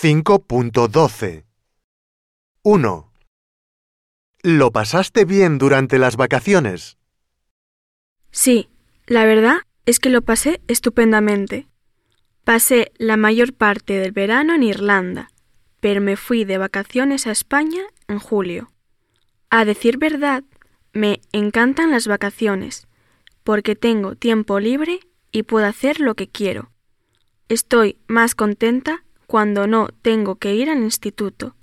5.12 1. ¿Lo pasaste bien durante las vacaciones? Sí, la verdad es que lo pasé estupendamente. Pasé la mayor parte del verano en Irlanda, pero me fui de vacaciones a España en julio. A decir verdad, me encantan las vacaciones, porque tengo tiempo libre y puedo hacer lo que quiero. Estoy más contenta cuando no tengo que ir al instituto,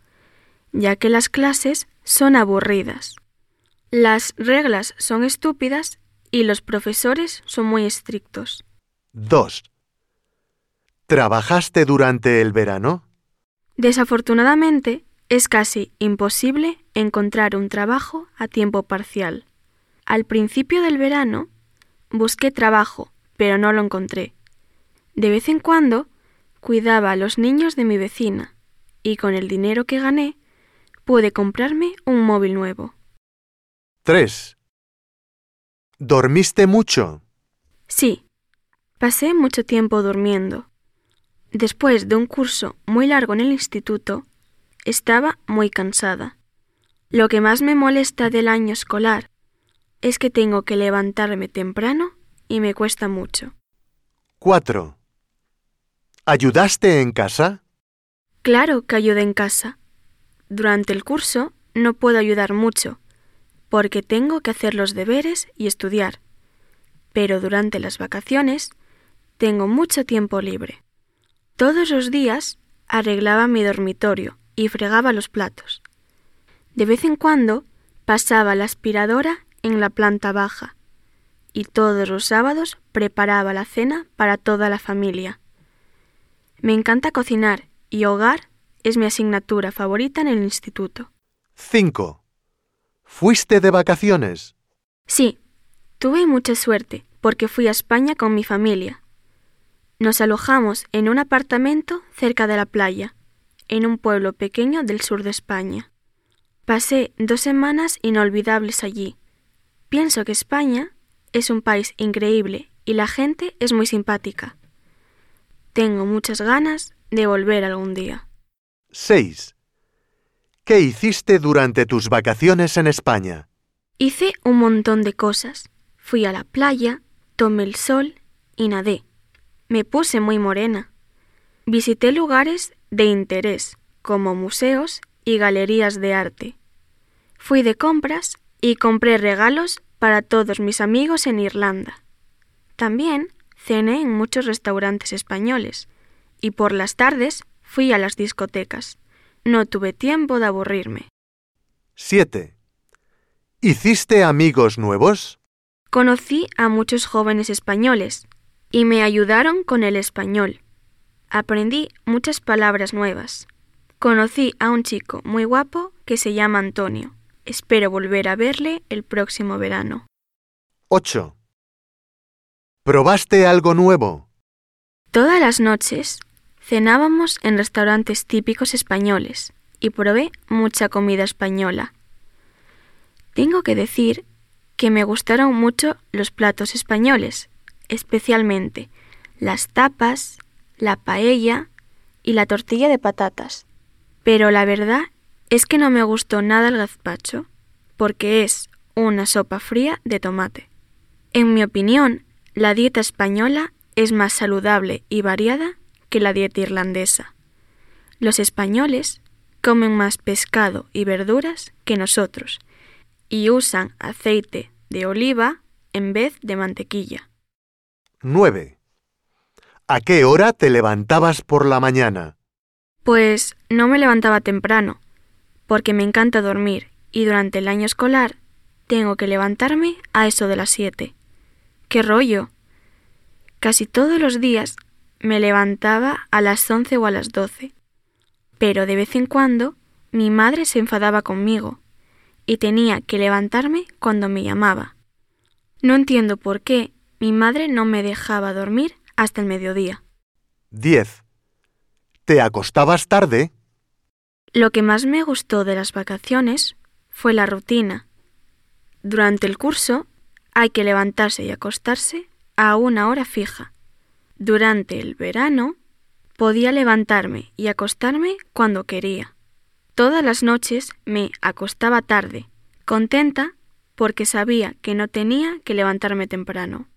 ya que las clases son aburridas. Las reglas son estúpidas y los profesores son muy estrictos. 2. ¿Trabajaste durante el verano? Desafortunadamente, es casi imposible encontrar un trabajo a tiempo parcial. Al principio del verano busqué trabajo, pero no lo encontré. De vez en cuando cuidaba a los niños de mi vecina y con el dinero que gané pude comprarme un móvil nuevo. 3. ¿Dormiste mucho? Sí, pasé mucho tiempo durmiendo. Después de un curso muy largo en el instituto, estaba muy cansada. Lo que más me molesta del año escolar es que tengo que levantarme temprano y me cuesta mucho. 4. ¿Ayudaste en casa? Claro que ayudé en casa. Durante el curso no puedo ayudar mucho, porque tengo que hacer los deberes y estudiar. Pero durante las vacaciones tengo mucho tiempo libre. Todos los días arreglaba mi dormitorio y fregaba los platos. De vez en cuando pasaba la aspiradora en la planta baja y todos los sábados preparaba la cena para toda la familia. Me encanta cocinar y hogar es mi asignatura favorita en el instituto. 5. ¿Fuiste de vacaciones? Sí, tuve mucha suerte porque fui a España con mi familia. Nos alojamos en un apartamento cerca de la playa, en un pueblo pequeño del sur de España. Pasé dos semanas inolvidables allí. Pienso que España es un país increíble y la gente es muy simpática. Tengo muchas ganas de volver algún día. 6. ¿Qué hiciste durante tus vacaciones en España? Hice un montón de cosas. Fui a la playa, tomé el sol y nadé. Me puse muy morena. Visité lugares de interés, como museos y galerías de arte. Fui de compras y compré regalos para todos mis amigos en Irlanda. También cené en muchos restaurantes españoles y por las tardes fui a las discotecas. No tuve tiempo de aburrirme. 7. ¿Hiciste amigos nuevos? Conocí a muchos jóvenes españoles y me ayudaron con el español. Aprendí muchas palabras nuevas. Conocí a un chico muy guapo que se llama Antonio. Espero volver a verle el próximo verano. 8. ¿Probaste algo nuevo? Todas las noches cenábamos en restaurantes típicos españoles y probé mucha comida española. Tengo que decir que me gustaron mucho los platos españoles, especialmente las tapas, la paella y la tortilla de patatas. Pero la verdad es que no me gustó nada el gazpacho, porque es una sopa fría de tomate. En mi opinión, la dieta española es más saludable y variada que la dieta irlandesa. Los españoles comen más pescado y verduras que nosotros y usan aceite de oliva en vez de mantequilla. 9. ¿A qué hora te levantabas por la mañana? Pues no me levantaba temprano, porque me encanta dormir y durante el año escolar tengo que levantarme a eso de las siete. ¡Qué rollo! Casi todos los días me levantaba a las once o a las doce, pero de vez en cuando mi madre se enfadaba conmigo y tenía que levantarme cuando me llamaba. No entiendo por qué mi madre no me dejaba dormir hasta el mediodía. 10. ¿Te acostabas tarde? Lo que más me gustó de las vacaciones fue la rutina. Durante el curso hay que levantarse y acostarse a una hora fija. Durante el verano Podía levantarme y acostarme cuando quería. Todas las noches me acostaba tarde, contenta porque sabía que no tenía que levantarme temprano.